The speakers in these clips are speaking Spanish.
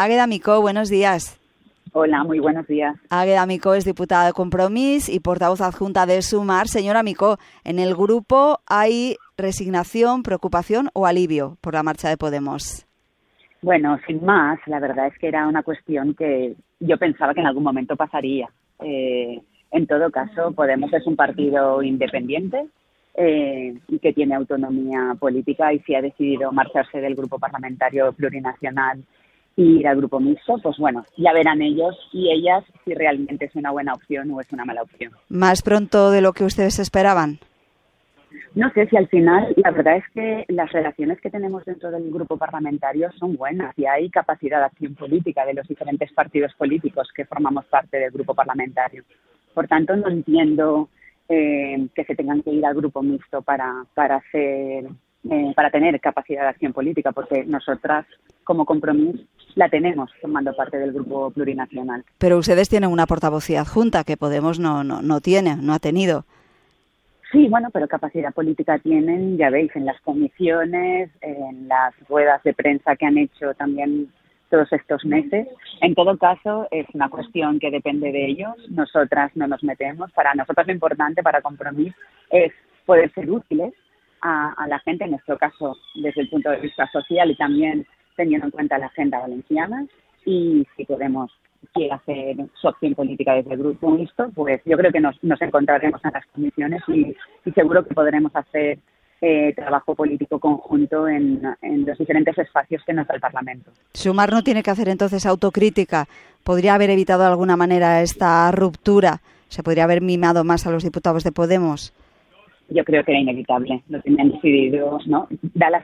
Águeda Micó, buenos días. Hola, muy buenos días. Águeda Micó es diputada de Compromís y portavoz adjunta de Sumar. Señora Micó, en el grupo hay resignación, preocupación o alivio por la marcha de Podemos. Bueno, sin más, la verdad es que era una cuestión que yo pensaba que en algún momento pasaría. Eh, en todo caso, Podemos es un partido independiente eh, y que tiene autonomía política y si ha decidido marcharse del grupo parlamentario plurinacional y ir al grupo mixto, pues bueno, ya verán ellos y ellas si realmente es una buena opción o es una mala opción. ¿Más pronto de lo que ustedes esperaban? No sé si al final, la verdad es que las relaciones que tenemos dentro del grupo parlamentario son buenas y hay capacidad de acción política de los diferentes partidos políticos que formamos parte del grupo parlamentario. Por tanto, no entiendo eh, que se tengan que ir al grupo mixto para, para hacer eh, para tener capacidad de acción política, porque nosotras, como compromiso, la tenemos formando parte del grupo plurinacional. Pero ustedes tienen una portavocía adjunta que Podemos no, no, no tiene, no ha tenido. Sí, bueno, pero capacidad política tienen, ya veis, en las comisiones, en las ruedas de prensa que han hecho también todos estos meses. En todo caso, es una cuestión que depende de ellos. Nosotras no nos metemos. Para nosotros lo importante, para Compromís, es poder ser útiles a, la gente, en nuestro caso desde el punto de vista social y también teniendo en cuenta la agenda valenciana. Y si podemos quiere hacer su política desde el grupo mixto, pues yo creo que nos, encontraremos en las comisiones y, seguro que podremos hacer eh, trabajo político conjunto en, en, los diferentes espacios que nos da el Parlamento. Sumar no tiene que hacer entonces autocrítica. ¿Podría haber evitado de alguna manera esta ruptura? ¿Se podría haber mimado más a los diputados de Podemos? Yo creo que era inevitable. Lo tenían decidido, ¿no? Da la,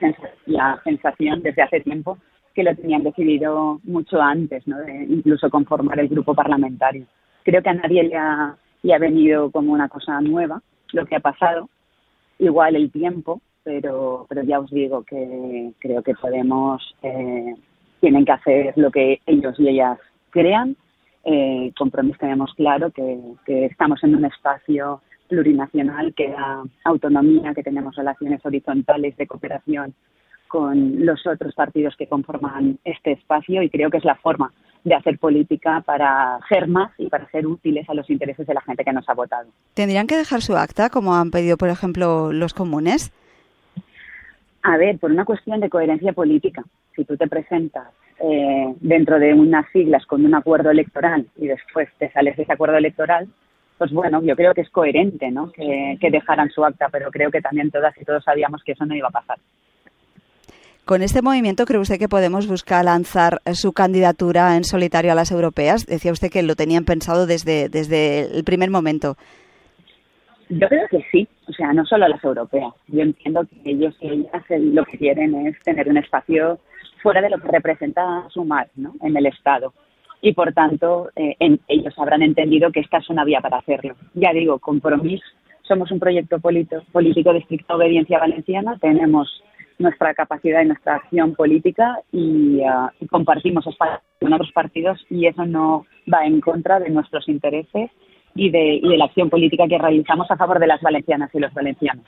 sensación desde hace tiempo que lo tenían decidido mucho antes, ¿no? De incluso conformar el grupo parlamentario. Creo que a nadie le ha, le ha venido como una cosa nueva lo que ha pasado. Igual el tiempo, pero, pero ya os digo que creo que Podemos eh, tienen que hacer lo que ellos y ellas crean. Eh, compromiso tenemos claro que, que estamos en un espacio plurinacional que da autonomía, que tenemos relaciones horizontales de cooperación con los otros partidos que conforman este espacio y creo que es la forma de hacer política para ser más y para ser útiles a los intereses de la gente que nos ha votado. ¿Tendrían que dejar su acta, como han pedido, por ejemplo, los comunes? A ver, por una cuestión de coherencia política. Si tú te presentas eh, dentro de unas siglas con un acuerdo electoral y después te sales de ese acuerdo electoral, pues bueno, yo creo que es coherente ¿no? que, dejaran su acta, pero creo que también todas y todos sabíamos que eso no iba a pasar. Con este movimiento, ¿cree usted que podemos buscar lanzar su candidatura en solitario a las europeas? Decía usted que lo tenían pensado desde, desde el primer momento. Yo creo que sí, o sea, no solo a las europeas. Yo entiendo que ellos y ellas lo que quieren es tener un espacio fuera de lo que representa Sumar ¿no? en el Estado y por tanto eh, ellos habrán entendido que esta es una vía para hacerlo. Ya digo, compromiso, somos un proyecto político de estricta obediencia valenciana, tenemos nuestra capacidad y nuestra acción política y, uh, y compartimos con otros partidos y eso no va en contra de nuestros intereses y de, y de la acción política que realizamos a favor de las valencianas y los valencianos.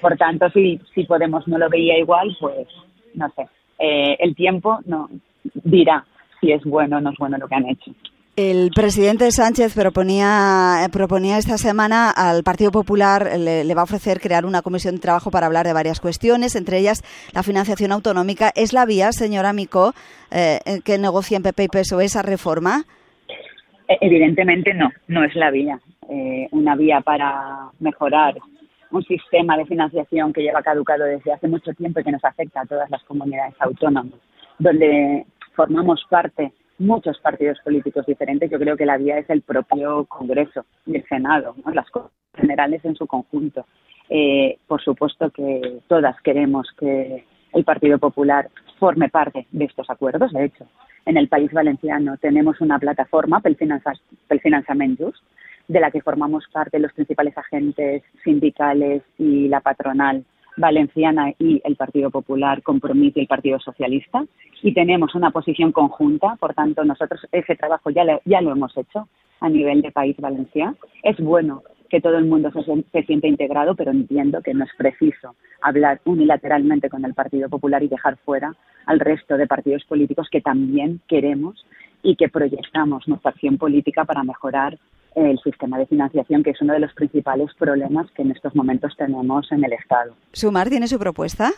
Por tanto, si, si Podemos no lo veía igual, pues no sé, eh, el tiempo no dirá si es bueno o no es bueno lo que han hecho. El presidente Sánchez proponía, proponía esta semana al Partido Popular, le, va a ofrecer crear una comisión de trabajo para hablar de varias cuestiones, entre ellas la financiación autonómica. ¿Es la vía, señora Mico, eh, que negocien PP y PSOE esa reforma? E, evidentemente no, no es la vía. Eh, una vía para mejorar un sistema de financiación que lleva caducado desde hace mucho tiempo y que nos afecta a todas las comunidades autónomas, donde formamos parte muchos partidos políticos diferentes, yo creo que la vía es el propio Congreso y el Senado, las cosas generales en su conjunto. Eh, por supuesto que todas queremos que el Partido Popular forme parte de estos acuerdos. De hecho, en el país valenciano tenemos una plataforma, pel, Finanzament de la que formamos parte los principales agentes sindicales y la patronal Valenciana y el Partido Popular, Compromís el Partido Socialista, y tenemos una posición conjunta, por tanto, nosotros ese trabajo ya, ya lo hemos hecho a nivel de país valenciano. Es bueno que todo el mundo se, se, siente integrado, pero entiendo que no es preciso hablar unilateralmente con el Partido Popular y dejar fuera al resto de partidos políticos que también queremos y que proyectamos nuestra acción política para mejorar el sistema de financiación, que es uno de los principales problemas que en estos momentos tenemos en el Estado. ¿Sumar tiene su propuesta?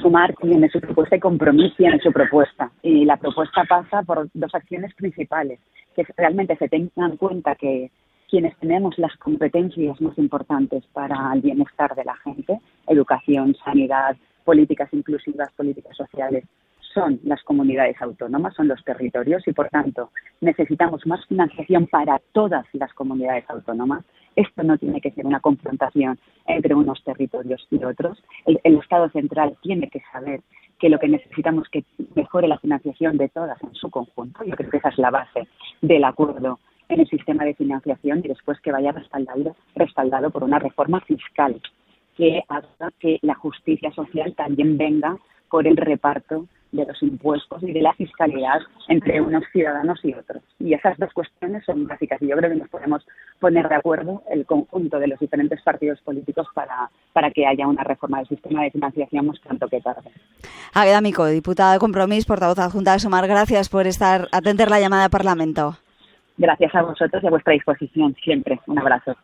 Sumar tiene su propuesta y Compromís tiene su propuesta. Y la propuesta pasa por dos acciones principales, que realmente se tengan en cuenta que quienes tenemos las competencias más importantes para el bienestar de la gente, educación, sanidad, políticas inclusivas, políticas sociales, son las comunidades autónomas, son los territorios y, por tanto, necesitamos más financiación para todas las comunidades autónomas. Esto no tiene que ser una confrontación entre unos territorios y otros. El, Estado central tiene que saber que lo que necesitamos es que mejore la financiación de todas en su conjunto. Yo creo que esa es la base del acuerdo en el sistema de financiación y después que vaya respaldado, respaldado por una reforma fiscal que haga que la justicia social también venga por el reparto de los impuestos y de la fiscalidad entre unos ciudadanos y otros. Y esas dos cuestiones son básicas y yo creo que nos podemos poner de acuerdo el conjunto de los diferentes partidos políticos para, para que haya una reforma del sistema de financiación más pronto que tarde. Agueda Mico, diputada de Compromís, portavoz adjunta de Sumar, gracias por estar atender la llamada de Parlamento. Gracias a vosotros y a vuestra disposición siempre. Un abrazo.